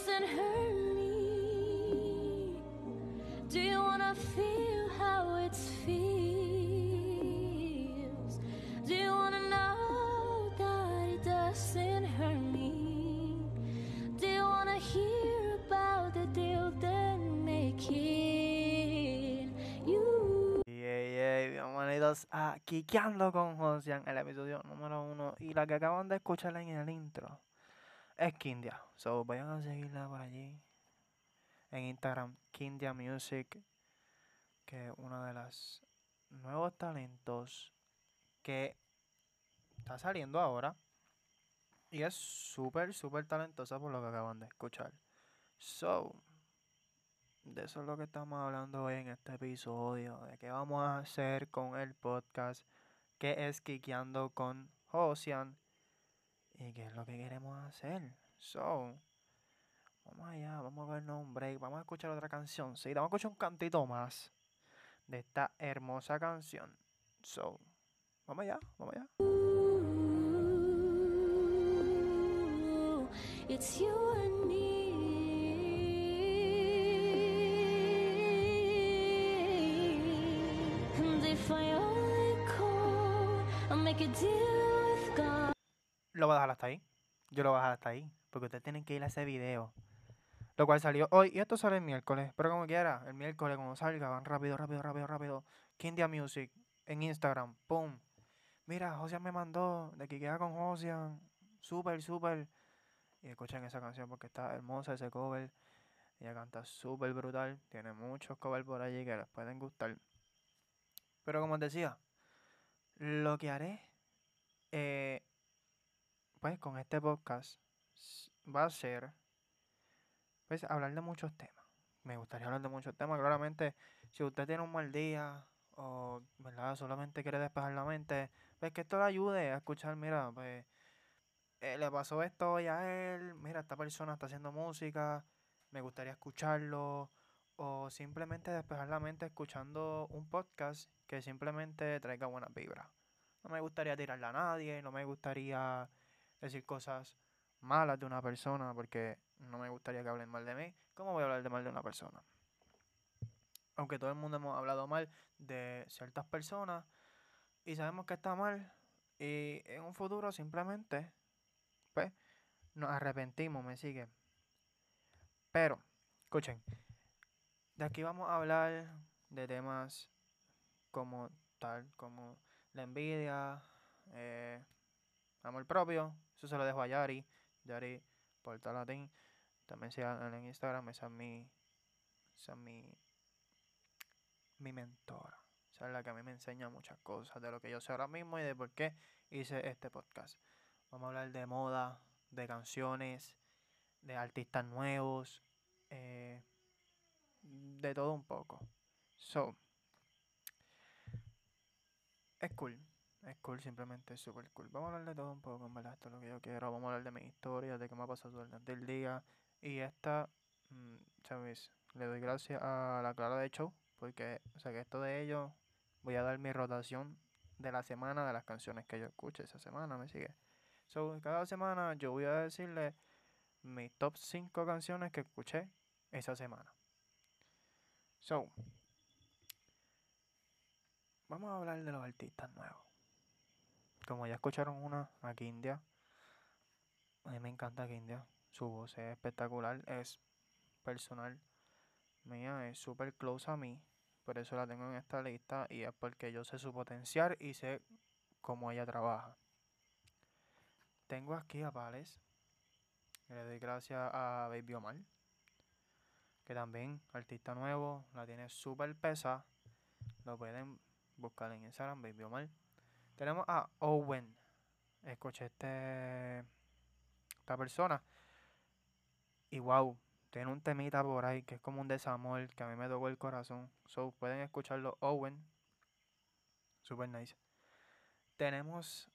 doesn't hurt me? Do you wanna feel how it feels? Do you wanna know that it doesn't hurt me? Do you wanna hear about the deal that make it you? Yay, yay, bienvenidos a Kikiando con Josian, el episodio número uno. Y la que acaban de escuchar en el intro es Kindia. So, vayan a seguirla por allí. En Instagram, Kindia Music, que es uno de los nuevos talentos que está saliendo ahora. Y es súper, súper talentosa por lo que acaban de escuchar. So, de eso es lo que estamos hablando hoy en este episodio, de qué vamos a hacer con el podcast, qué es Kikiando con Josian y qué es lo que queremos hacer. So, vamos allá, vamos a vernos un break, vamos a escuchar otra canción, sí, vamos a escuchar un cantito más de esta hermosa canción. So, vamos allá, vamos allá. And if I call, I'll make a deal with God. Lo voy a dejar hasta ahí. Yo lo voy a dejar hasta ahí. Porque ustedes tienen que ir a ese video. Lo cual salió hoy. Y esto sale el miércoles. Pero como quiera, el miércoles cuando salga, van rápido, rápido, rápido, rápido. Kindia Music en Instagram. ¡Pum! Mira, Josian me mandó de que queda con Josian. Súper, súper. Y escuchen esa canción porque está hermosa ese cover. Ella canta súper brutal. Tiene muchos covers por allí que les pueden gustar. Pero como os decía, lo que haré eh, pues con este podcast va a ser pues hablar de muchos temas. Me gustaría hablar de muchos temas. Claramente, si usted tiene un mal día o ¿verdad? solamente quiere despejar la mente, pues que esto le ayude a escuchar, mira, pues eh, le pasó esto hoy a él, mira, esta persona está haciendo música, me gustaría escucharlo, o simplemente despejar la mente escuchando un podcast que simplemente traiga buenas vibras. No me gustaría tirarle a nadie, no me gustaría decir cosas malas de una persona porque no me gustaría que hablen mal de mí. ¿Cómo voy a hablar de mal de una persona? Aunque todo el mundo hemos hablado mal de ciertas personas y sabemos que está mal y en un futuro simplemente pues nos arrepentimos, me sigue. Pero, escuchen, de aquí vamos a hablar de temas como tal, como la envidia, eh, amor propio, eso se lo dejo a Yari, Yari Porta Latín, también sigan en Instagram, esa es mi, esa es mi, mi mentora, esa es la que a mí me enseña muchas cosas de lo que yo sé ahora mismo y de por qué hice este podcast. Vamos a hablar de moda, de canciones, de artistas nuevos, eh, de todo un poco. So, es cool. Es cool, simplemente es super cool. Vamos a hablar de todo un poco, en verdad, esto es lo que yo quiero. Vamos a hablar de mi historia, de qué me ha pasado durante el día. Y esta, mm, ¿sabes? Le doy gracias a la Clara de Show, porque, o sea, que esto de ellos, voy a dar mi rotación de la semana de las canciones que yo escuche esa semana, ¿me sigue? So, cada semana yo voy a decirle mis top 5 canciones que escuché esa semana. So, vamos a hablar de los artistas nuevos. Como ya escucharon una, aquí India. A mí me encanta India. Su voz es espectacular, es personal. Mía es súper close a mí. Por eso la tengo en esta lista. Y es porque yo sé su potencial y sé cómo ella trabaja. Tengo aquí a Pales. Le doy gracias a Baby Omar. Que también, artista nuevo, la tiene súper pesa. Lo pueden buscar en Instagram, Baby Omar. Tenemos a Owen. Escuché este, esta persona. Y wow, tiene un temita por ahí que es como un desamor que a mí me tocó el corazón. So pueden escucharlo, Owen. Super nice. Tenemos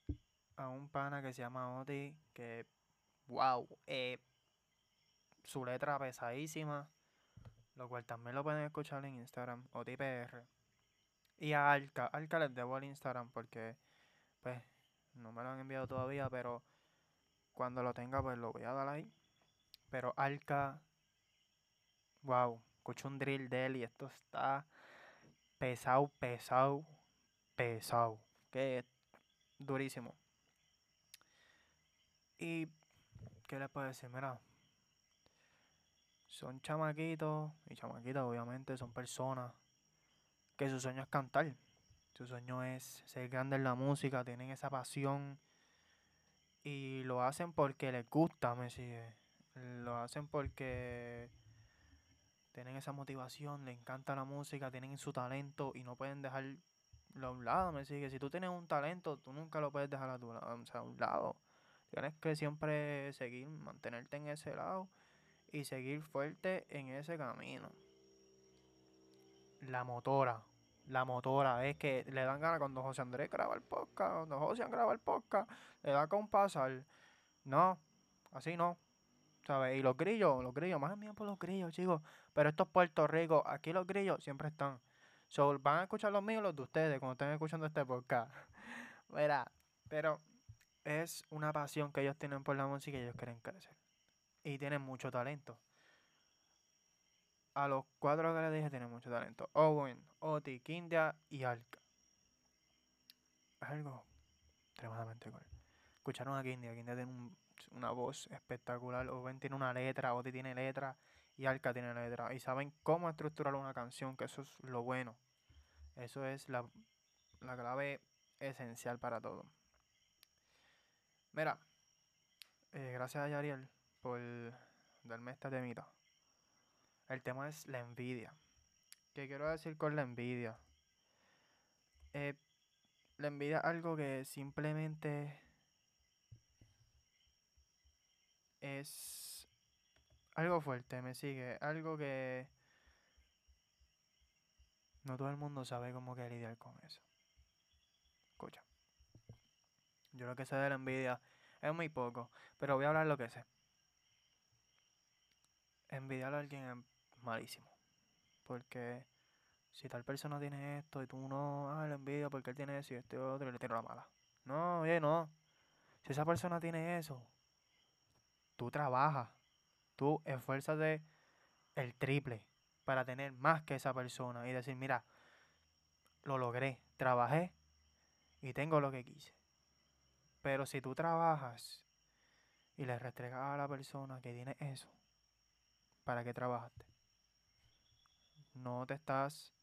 a un pana que se llama Oti. Que wow, eh, su letra pesadísima. Lo cual también lo pueden escuchar en Instagram, OTIPR. Y a Alca, Alca les debo el Instagram porque pues no me lo han enviado todavía, pero cuando lo tenga pues lo voy a dar ahí. Pero Alka, wow, escucho un drill de él y esto está pesado, pesado, pesado. Que durísimo. Y, ¿qué les puedo decir? Mira, son chamaquitos, y chamaquitas obviamente son personas que su sueño es cantar. Su sueño es ser grande en la música, tienen esa pasión y lo hacen porque les gusta, me sigue. Lo hacen porque tienen esa motivación, les encanta la música, tienen su talento y no pueden dejarlo a un lado, me sigue. Si tú tienes un talento, tú nunca lo puedes dejar a, tu, o a un lado. Tienes que siempre seguir, mantenerte en ese lado y seguir fuerte en ese camino. La motora, la motora, es que le dan ganas cuando José Andrés graba el podcast, cuando José graba el podcast, le da con pasar. No, así no. ¿Sabes? Y los grillos, los grillos, más bien por los grillos, chicos. Pero esto es Puerto Rico, aquí los grillos siempre están. So, van a escuchar los míos los de ustedes cuando estén escuchando este podcast. Mira, pero es una pasión que ellos tienen por la música y ellos quieren crecer. Y tienen mucho talento. A los cuatro que les dije tienen mucho talento. Owen, Oti, Kindia y Alka. Algo extremadamente cool. Escucharon a Kindia. Kindia tiene una voz espectacular. Owen tiene una letra, Oti tiene letra y Alka tiene letra. Y saben cómo estructurar una canción, que eso es lo bueno. Eso es la, la clave esencial para todo. Mira, eh, gracias a Yariel por darme esta temita. El tema es la envidia. ¿Qué quiero decir con la envidia? Eh, la envidia es algo que simplemente es algo fuerte, me sigue. Algo que no todo el mundo sabe cómo que lidiar con eso. Escucha. Yo lo que sé de la envidia es muy poco, pero voy a hablar lo que sé. Envidiar a alguien es malísimo. Porque si tal persona tiene esto y tú no, ah, la envidia porque él tiene eso y este otro y le tiro la mala. No, oye, no. Si esa persona tiene eso, tú trabajas, tú esfuérzate el triple para tener más que esa persona y decir, mira, lo logré, trabajé y tengo lo que quise. Pero si tú trabajas y le restregas a la persona que tiene eso, ¿para qué trabajaste? No te estás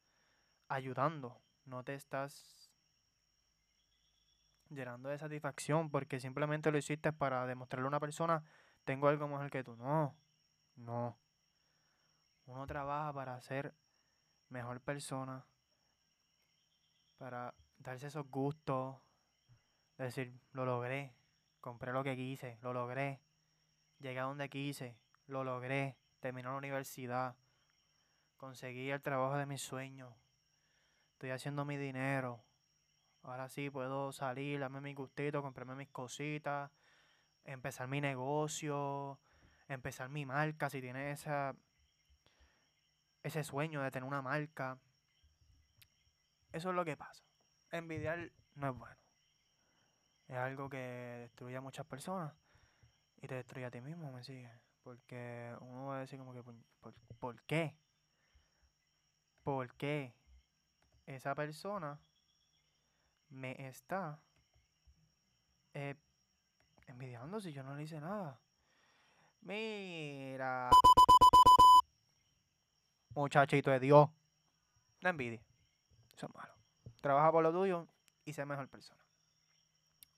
ayudando, no te estás llenando de satisfacción porque simplemente lo hiciste para demostrarle a una persona, tengo algo mejor que tú. No, no. Uno trabaja para ser mejor persona, para darse esos gustos, decir, lo logré, compré lo que quise, lo logré, llegué a donde quise, lo logré, terminé la universidad, conseguí el trabajo de mis sueños, estoy haciendo mi dinero, ahora sí puedo salir, darme mi gustito, comprarme mis cositas, empezar mi negocio, empezar mi marca, si tienes esa, ese sueño de tener una marca. Eso es lo que pasa. Envidiar no es bueno es algo que destruye a muchas personas y te destruye a ti mismo, me sigue. Porque uno va a decir como que, ¿por, qué? ¿Por qué esa persona me está eh, envidiando si yo no le hice nada? Mira, muchachito de Dios, no envidie, eso es malo. Trabaja por lo tuyo y sé mejor persona.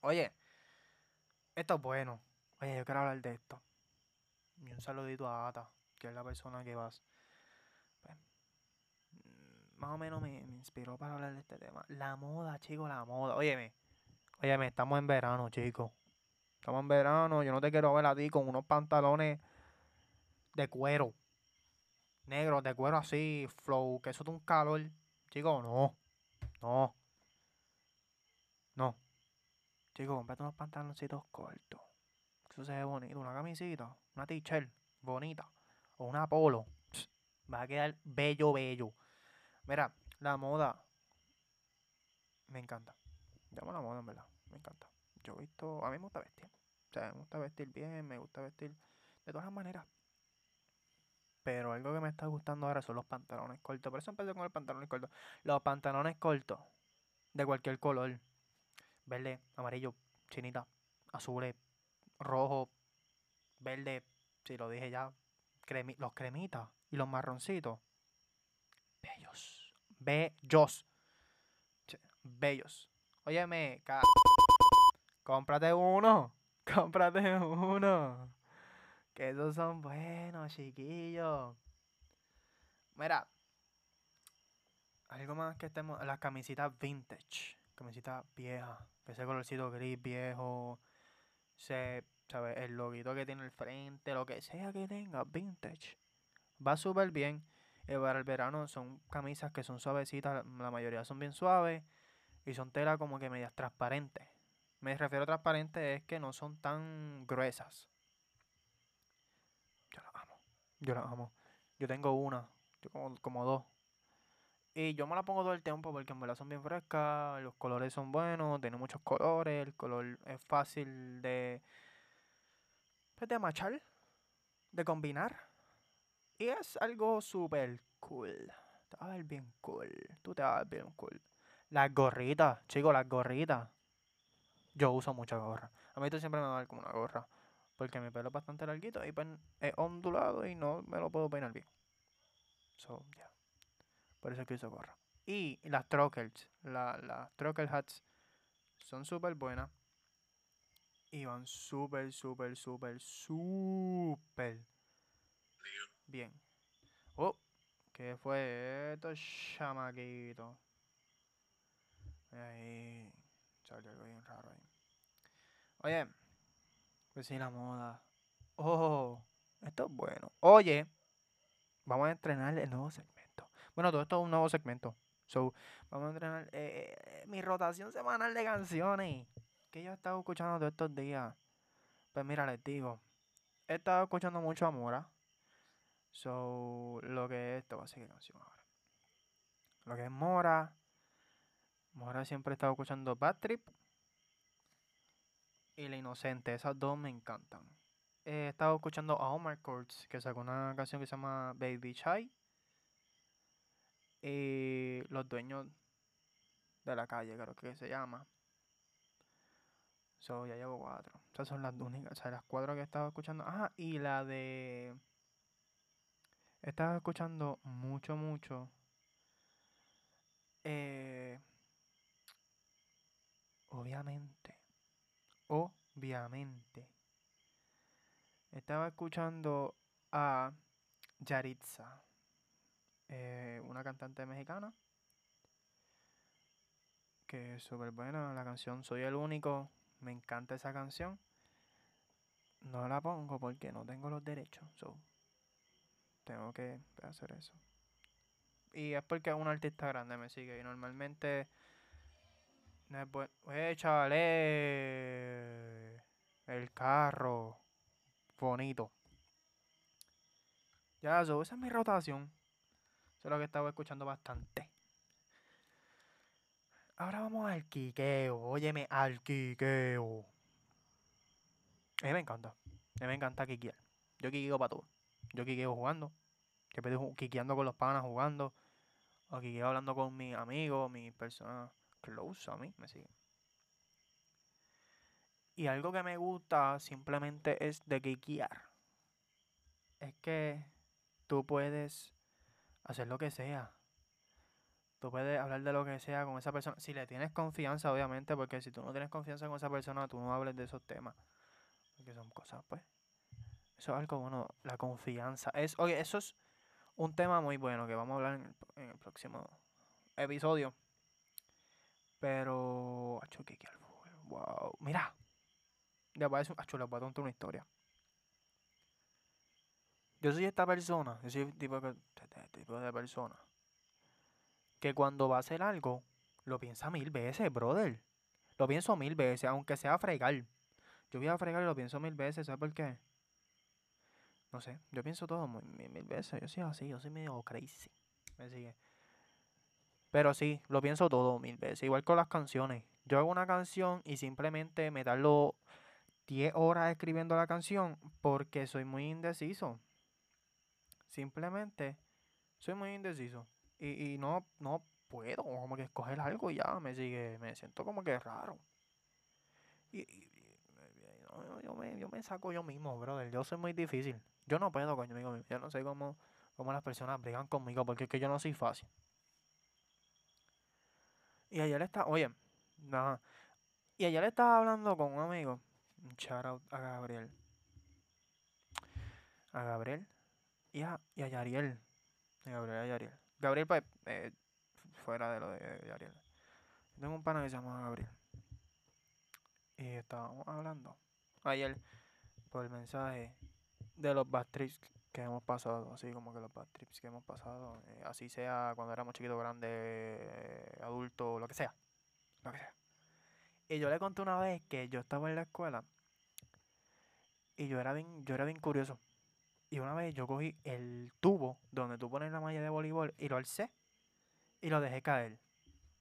Oye, esto es bueno. Oye, yo quiero hablar de esto. Y un saludito a Ata, que es la persona que vas. Más o menos me, inspiró para hablar de este tema. La moda, chicos, la moda. Óyeme, óyeme, estamos en verano, chicos. Estamos en verano. Yo no te quiero ver a ti con unos pantalones de cuero. Negros, de cuero así, flow, que eso es un calor. Chicos, no. No. No. Chicos, comprate unos pantaloncitos cortos. Eso se ve bonito. Una camisita, una t-shirt bonita. O una polo. va a quedar bello, bello. Mira, la moda. Me encanta. Llamo la moda, en verdad. Me encanta. Yo he visto. A mí me gusta vestir. O sea, me gusta vestir bien, me gusta vestir de todas las maneras. Pero algo que me está gustando ahora son los pantalones cortos. Por eso empecé con los pantalones cortos. Los pantalones cortos, de cualquier color. Verde, amarillo, chinita, azul, rojo, verde, si lo dije ya. cremi- los cremitas y los marroncitos. Bellos. Bellos. Bellos. Óyeme, ca- cómprate uno. Cómprate uno. Que esos son buenos, chiquillos. Mira. Algo más que estemos. Las camisitas vintage. Camisitas viejas. Ese colorcito gris viejo. Se, ¿sabes? El loguito que tiene el frente. Lo que sea que tenga. Vintage. Va súper bien. Y para el verano son camisas que son suavecitas. La mayoría son bien suaves. Y son tela como que medias transparentes. Me refiero a transparentes es que no son tan gruesas. Yo las amo. Yo las amo. Yo tengo una. Yo como, como dos. Y yo me la pongo todo el tiempo porque en verdad son bien frescas. Los colores son buenos. Tienen muchos colores. El color es fácil de. Pues de machar. De combinar. Y es algo súper cool. Te va a ver bien cool. Tú te vas a bien cool. Las gorritas, chicos, las gorritas. Yo uso mucha gorra. A mí esto siempre me va a dar como una gorra. Porque mi pelo es bastante larguito y pues es ondulado y no me lo puedo peinar bien. So, ya. Por eso es que uso gorra. Y las truckers, la, las trucker hats son súper buenas. Y van súper, súper, súper, súper bien. Oh, ¿qué fue esto, chamaquito? Ahí salió algo bien raro ahí. Oye, pues sí, la moda. Oh, esto es bueno. Oye, vamos a entrenar el nuevo segmento. Bueno, todo esto es un nuevo segmento. So, vamos a entrenar eh, mi rotación semanal de canciones. Que yo he estado escuchando todos estos días. Pues mira, les digo. He estado escuchando mucho a Mora. So, lo que es, esto va a seguir canción ahora. Lo que es Mora. Mora siempre he estado escuchando Bad Trip y La Inocente. Esas dos me encantan. He estado escuchando a Omar Courts, que sacó una canción que se llama Baby Chai. Y Los Dueños de la Calle, creo que se llama. So, ya llevo cuatro. Esas son las únicas, o sea, las cuatro que he estado escuchando. Ah, y la de... He estado escuchando mucho, mucho. Eh, obviamente. Obviamente. Estaba escuchando a Yaritza. eh, una cantante mexicana. Que es súper buena la canción. Soy el único. Me encanta esa canción. No la pongo porque no tengo los derechos. So, tengo que hacer eso. Y es porque un artista grande me sigue. Y normalmente. No es bueno. Échale. El carro. Bonito. Ya, so, esa es mi rotación. Eso es lo que estaba escuchando bastante. Ahora vamos al quiqueo. Óyeme, al quiqueo. A mí me encanta. A mí me encanta quiquear. Yo quiqueo para todo. Yo quiqueo jugando. Siempre estoy quiqueando con los panas jugando. O quiqueo hablando con mis amigos, mis personas close a mí. Me siguen. Y algo que me gusta simplemente es de quiquear. Es que tú puedes hacer lo que sea. Tú puedes hablar de lo que sea con esa persona. Si le tienes confianza, obviamente, porque si tú no tienes confianza con esa persona, tú no hables de esos temas. Porque son cosas, pues. Algo bueno, la confianza. Es, oye, eso es un tema muy bueno que vamos a hablar en el, en el próximo episodio. Pero. Wow. Mira. Decir, acho, les voy a contar una historia. Yo soy esta persona. Yo soy tipo, que, este tipo de persona. Que cuando va a hacer algo, lo piensa mil veces, brother. Lo pienso mil veces, aunque sea fregar. Yo voy a fregar y lo pienso mil veces, ¿sabes por qué? No sé, yo pienso todo mil, mil veces. Yo soy así, yo soy medio crazy. Me sigue. Pero sí, lo pienso todo mil veces. Igual con las canciones. Yo hago una canción y simplemente me tardo 10 horas escribiendo la canción porque soy muy indeciso. simplemente soy muy indeciso. Y, y no, no puedo como que escoger algo y ya me sigue, me siento como que raro. Y- yo, me, yo me saco yo mismo, brother. Yo soy muy difícil. Yo no puedo conmigo mismo. Yo no sé cómo, cómo las personas brigan conmigo porque es que yo no soy fácil. Y ayer está, oye, nada. Y ayer estaba hablando con un amigo, un shout out a Gabriel. A Gabriel y a, y a Yariel. A Gabriel y a Yariel. Gabriel, pues, eh, fuera de lo de Yariel. Tengo un pana que se llama Gabriel. Y estábamos hablando ayer por el mensaje de los bad que hemos pasado, así como que los bad que hemos pasado, eh, así sea cuando éramos chiquitos, grandes, eh, adultos, lo que sea, lo que sea. Y yo le conté una vez que yo estaba en la escuela y yo era bien, yo era bien curioso. Y una vez yo cogí el tubo donde tú pones la malla de voleibol y lo alcé y lo dejé caer.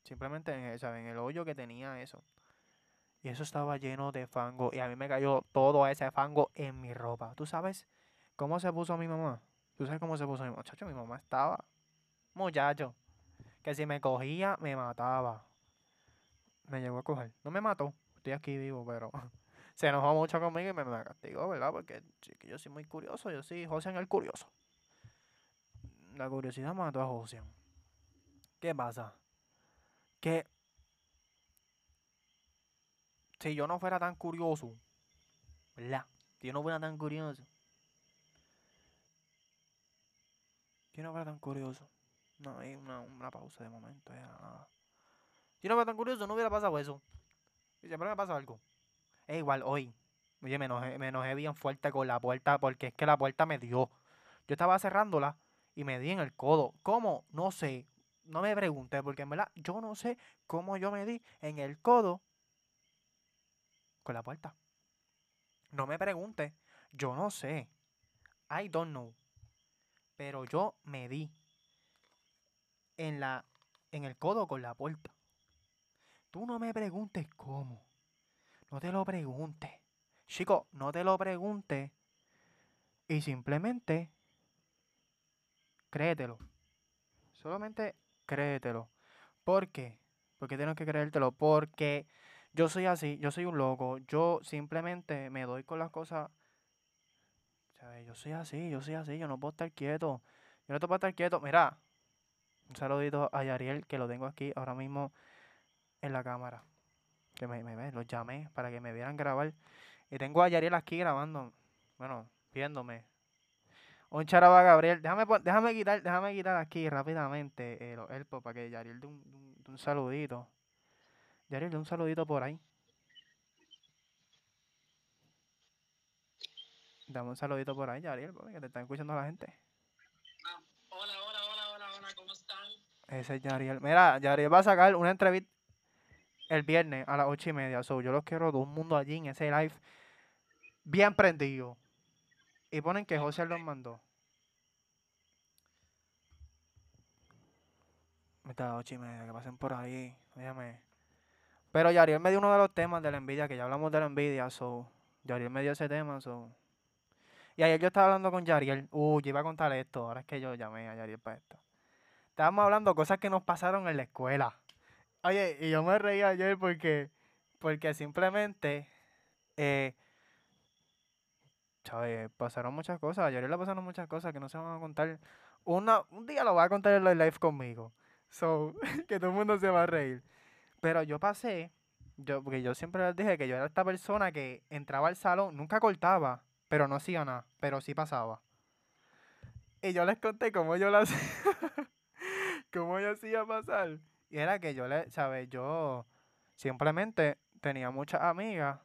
Simplemente en, el- ¿sabe? en el hoyo que tenía eso. Y eso estaba lleno de fango. Y a mí me cayó todo ese fango en mi ropa. ¿Tú sabes cómo se puso mi mamá? ¿Tú sabes cómo se puso mi mamá? Muchacho, mi mamá estaba. Muchacho. Que si me cogía, me mataba. Me llegó a coger. No me mató. Estoy aquí vivo, pero. Se enojó mucho conmigo y me, me castigó, ¿verdad? Porque yo soy muy curioso. Yo soy José el curioso. La curiosidad mató a José. ¿Qué pasa? Que si yo no fuera tan curioso, ¿verdad? Si yo no fuera tan curioso. Si yo no fuera tan curioso. No, hay una, una pausa de momento. ya, nada. Si yo no fuera tan curioso, no hubiera pasado eso. Y siempre me pasa algo. Es igual, hoy. Oye, me enojé, me enojé bien fuerte con la puerta porque es que la puerta me dio. Yo estaba cerrándola y me di en el codo. ¿Cómo? No sé. No me pregunté porque en verdad yo no sé cómo yo me di en el codo con la puerta. No me pregunte. Yo no sé. I don't know. Pero yo me di en la en el codo con la puerta. Tú no me preguntes cómo. No te lo preguntes. Chico, no te lo preguntes. Y simplemente créetelo. Solamente créetelo. ¿Por qué? Porque tienes que creértelo. Porque yo soy así, yo soy un loco. Yo simplemente me doy con las cosas. Yo soy así, yo soy así. Yo no puedo estar quieto. Yo no te puedo estar quieto. Mira, un saludito a Yariel que lo tengo aquí ahora mismo en la cámara. Que me, me, me- los llamé para que me vieran grabar. Y tengo a Yariel aquí grabando. Bueno, viéndome. Un charaba Gabriel. Déjame, déjame quitar, déjame quitar aquí rápidamente eh, los para que Yariel dé un, un- un saludito. Yariel, dé un saludito por ahí. Dame un saludito por ahí, Yariel, papi, que te están escuchando la gente. Ah, Hola, hola, hola, hola, hola, ¿cómo están? Ese es Yariel. Mira, Yariel va a sacar una entrevista el viernes a las ocho y media. So, yo los quiero todo el mundo allí en ese live bien prendido. Y ponen que José los mandó. Meta a las ocho y media, que pasen por ahí. Óyeme. Pero Yariel me dio uno de los temas de la envidia, que ya hablamos de la envidia, so. Yariel me dio ese tema, so. Y ayer yo estaba hablando con Yariel. Uh, yo iba a contar esto. Ahora es que yo llamé a Yariel para esto. Estábamos hablando cosas que nos pasaron en la escuela. Oye, y yo me reí ayer porque, porque simplemente, eh. Pasaron muchas cosas. A le pasaron muchas cosas que no se van a contar. Una, un día lo va a contar en live conmigo. So, que todo el mundo se va a reír. Pero yo pasé, yo, porque yo siempre les dije que yo era esta persona que entraba al salón, nunca cortaba, pero no hacía nada, pero sí pasaba. Y yo les conté cómo yo lo hacía, cómo yo hacía pasar. Y era que yo le, ¿sabes? Yo simplemente tenía muchas amigas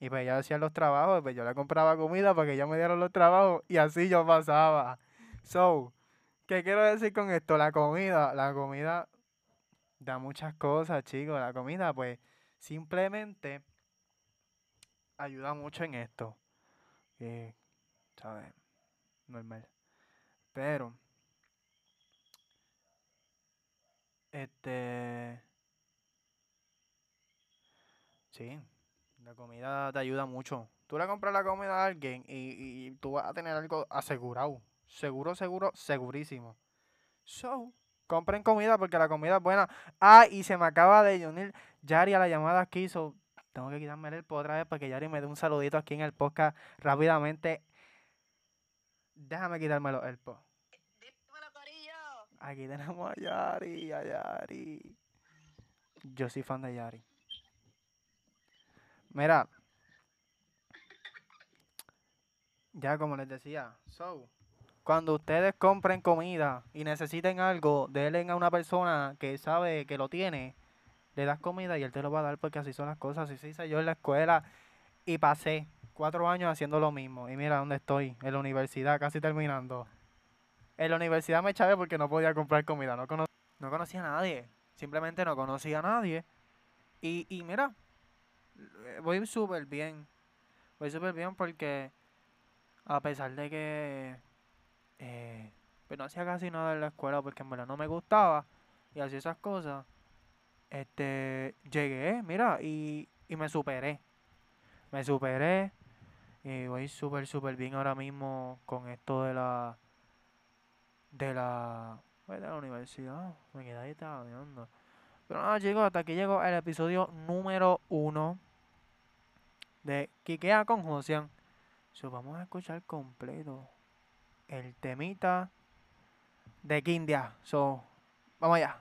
y pues ellas hacían los trabajos, pues yo le compraba comida para que ellas me dieran los trabajos y así yo pasaba. So, ¿qué quiero decir con esto? La comida, la comida da muchas cosas, chicos. La comida, pues, simplemente ayuda mucho en esto. ¿sabes? Normal. Pero, este. Sí, la comida te ayuda mucho. Tú le compras la comida a alguien y, y tú vas a tener algo asegurado. Seguro, seguro, segurísimo. So, compren comida porque la comida es buena. Ah, y se me acaba de unir Yari a la llamada aquí. So, tengo que quitarme el pod otra vez para que Yari me dé un saludito aquí en el podcast rápidamente. Déjame quitármelo el pod. Dímelo, Corillo. Aquí tenemos a Yari, a Yari. Yo soy fan de Yari. Mira. Ya como les decía, so, cuando ustedes compren comida y necesiten algo, denle a una persona que sabe que lo tiene, le das comida y él te lo va a dar porque así son las cosas. Así se hice yo en la escuela y pasé cuatro años haciendo lo mismo. Y mira dónde estoy, en la universidad, casi terminando. En la universidad me eché porque no podía comprar comida, no, cono- no conocía a nadie. Simplemente no conocía a nadie. Y, y mira, eh, voy súper bien. Voy súper bien porque a pesar de que eh, pues no hacía casi nada en la escuela porque en verdad no me gustaba y hacía esas cosas, este, llegué, mira, y, y me superé. Me superé y voy súper, súper bien ahora mismo con esto de la, de la, pues, de la universidad. Me quedé ahí tabeando. Pero nada, chicos, hasta aquí llegó el episodio número uno de Kikea con Josian. So, vamos a escuchar completo el temita de Kindia. So, vamos allá.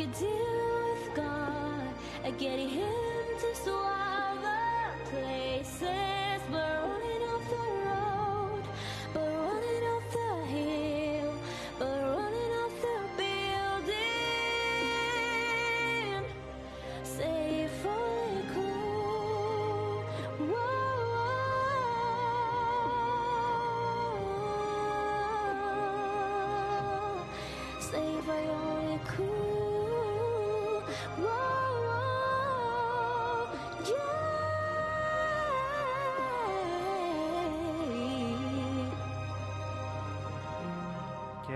Make a deal with God. I get him to swallow places, but running off the road, but running off the hill, but running off the building. Say if only could. Whoa. Say if I only could.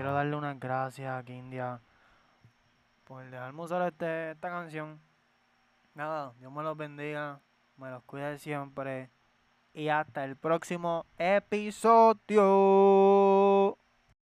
Quiero darle unas gracias a Kindia por dejarme usar este, esta canción. Nada, Dios me los bendiga, me los cuide siempre. Y hasta el próximo episodio.